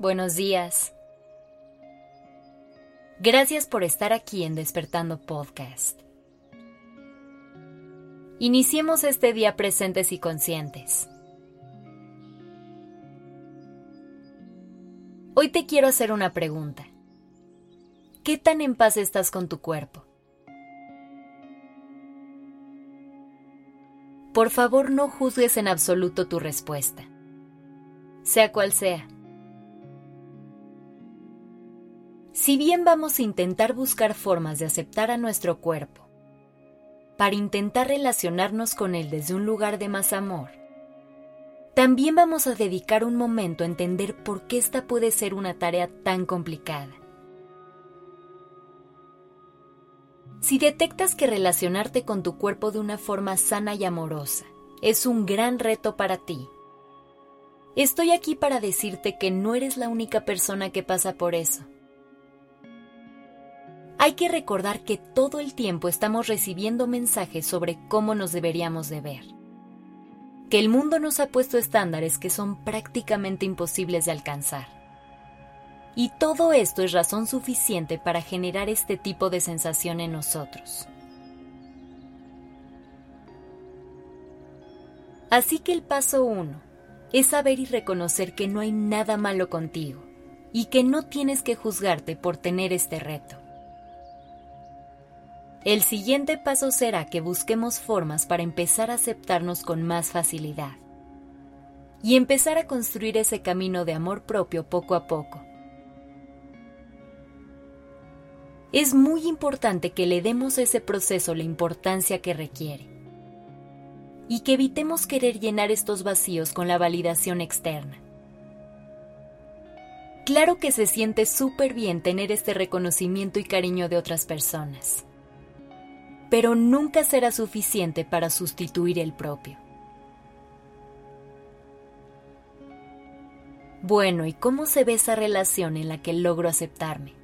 buenos días. Gracias por estar aquí en Despertando Podcast. Iniciemos este día presentes y conscientes. Hoy te quiero hacer una pregunta. ¿Qué tan en paz estás con tu cuerpo? Por favor no juzgues en absoluto tu respuesta, sea cual sea. Si bien vamos a intentar buscar formas de aceptar a nuestro cuerpo, para intentar relacionarnos con él desde un lugar de más amor, también vamos a dedicar un momento a entender por qué esta puede ser una tarea tan complicada. Si detectas que relacionarte con tu cuerpo de una forma sana y amorosa es un gran reto para ti, estoy aquí para decirte que no eres la única persona que pasa por eso. Hay que recordar que todo el tiempo estamos recibiendo mensajes sobre cómo nos deberíamos de ver. Que el mundo nos ha puesto estándares que son prácticamente imposibles de alcanzar y todo esto es razón suficiente para generar este tipo de sensación en nosotros. Así que el paso uno es saber y reconocer que no hay nada malo contigo y que no tienes que juzgarte por tener este reto. El siguiente paso será que busquemos formas para empezar a aceptarnos con más facilidad y empezar a construir ese camino de amor propio poco a poco es muy importante que le demos a ese proceso la importancia que requiere y que evitemos querer llenar estos vacíos con la validación externa. Claro que se siente súper bien tener este reconocimiento y cariño de otras personas, pero nunca será suficiente para sustituir el propio. Bueno, ¿y cómo se ve esa relación en la que logro aceptarme?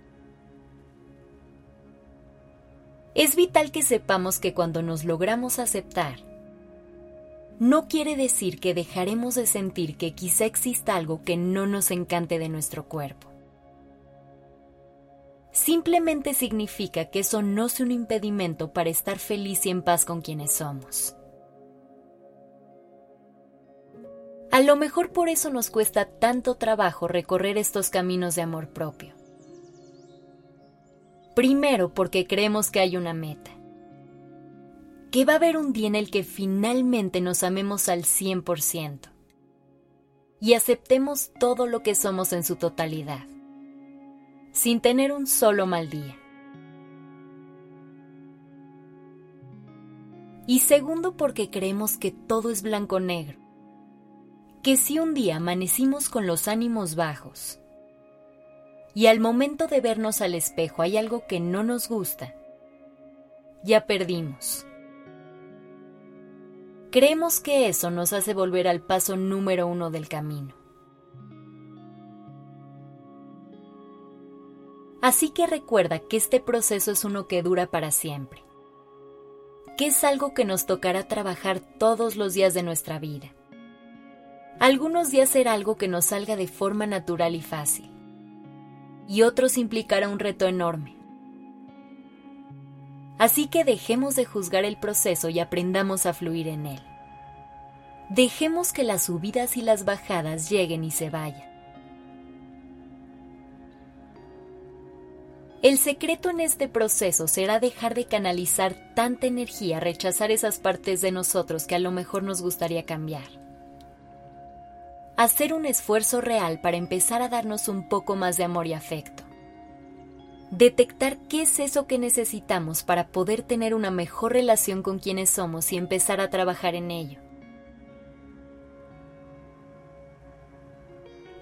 Es vital que sepamos que cuando nos logramos aceptar, no quiere decir que dejaremos de sentir que quizá exista algo que no nos encante de nuestro cuerpo. Simplemente significa que eso no es un impedimento para estar feliz y en paz con quienes somos. A lo mejor por eso nos cuesta tanto trabajo recorrer estos caminos de amor propio. Primero porque creemos que hay una meta. Que va a haber un día en el que finalmente nos amemos al 100% y aceptemos todo lo que somos en su totalidad, sin tener un solo mal día. Y segundo porque creemos que todo es blanco-negro, que si un día amanecimos con los ánimos bajos, y al momento de vernos al espejo hay algo que no nos gusta, ya perdimos. Creemos que eso nos hace volver al paso número uno del camino. Así que recuerda que este proceso es uno que dura para siempre, que es algo que nos tocará trabajar todos los días de nuestra vida. Algunos días será algo que nos salga de forma natural y fácil y otros implicará un reto enorme. Así que dejemos de juzgar el proceso y aprendamos a fluir en él. Dejemos que las subidas y las bajadas lleguen y se vayan. El secreto en este proceso será dejar de canalizar tanta energía, rechazar esas partes de nosotros que a lo mejor nos gustaría cambiar hacer un esfuerzo real para empezar a darnos un poco más de amor y afecto. Detectar qué es eso que necesitamos para poder tener una mejor relación con quienes somos y empezar a trabajar en ello.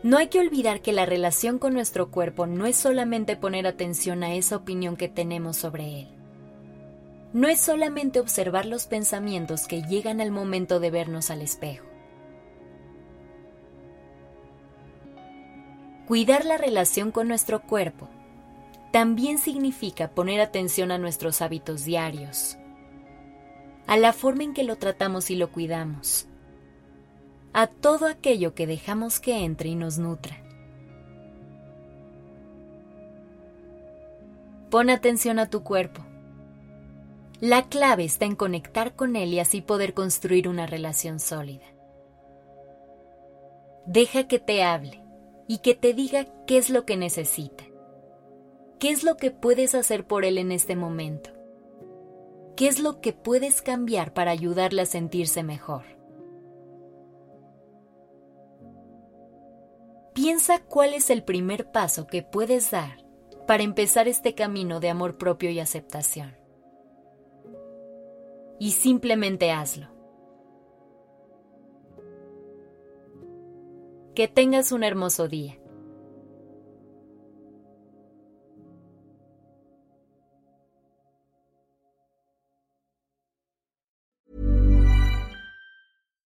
No hay que olvidar que la relación con nuestro cuerpo no es solamente poner atención a esa opinión que tenemos sobre él. No es solamente observar los pensamientos que llegan al momento de vernos al espejo. Cuidar la relación con nuestro cuerpo también significa poner atención a nuestros hábitos diarios, a la forma en que lo tratamos y lo cuidamos, a todo aquello que dejamos que entre y nos nutra. Pon atención a tu cuerpo. La clave está en conectar con él y así poder construir una relación sólida. Deja que te hable y que te diga qué es lo que necesita. ¿Qué es lo que puedes hacer por él en este momento? ¿Qué es lo que puedes cambiar para ayudarle a sentirse mejor? Piensa cuál es el primer paso que puedes dar para empezar este camino de amor propio y aceptación. Y simplemente hazlo. Que tengas un hermoso día.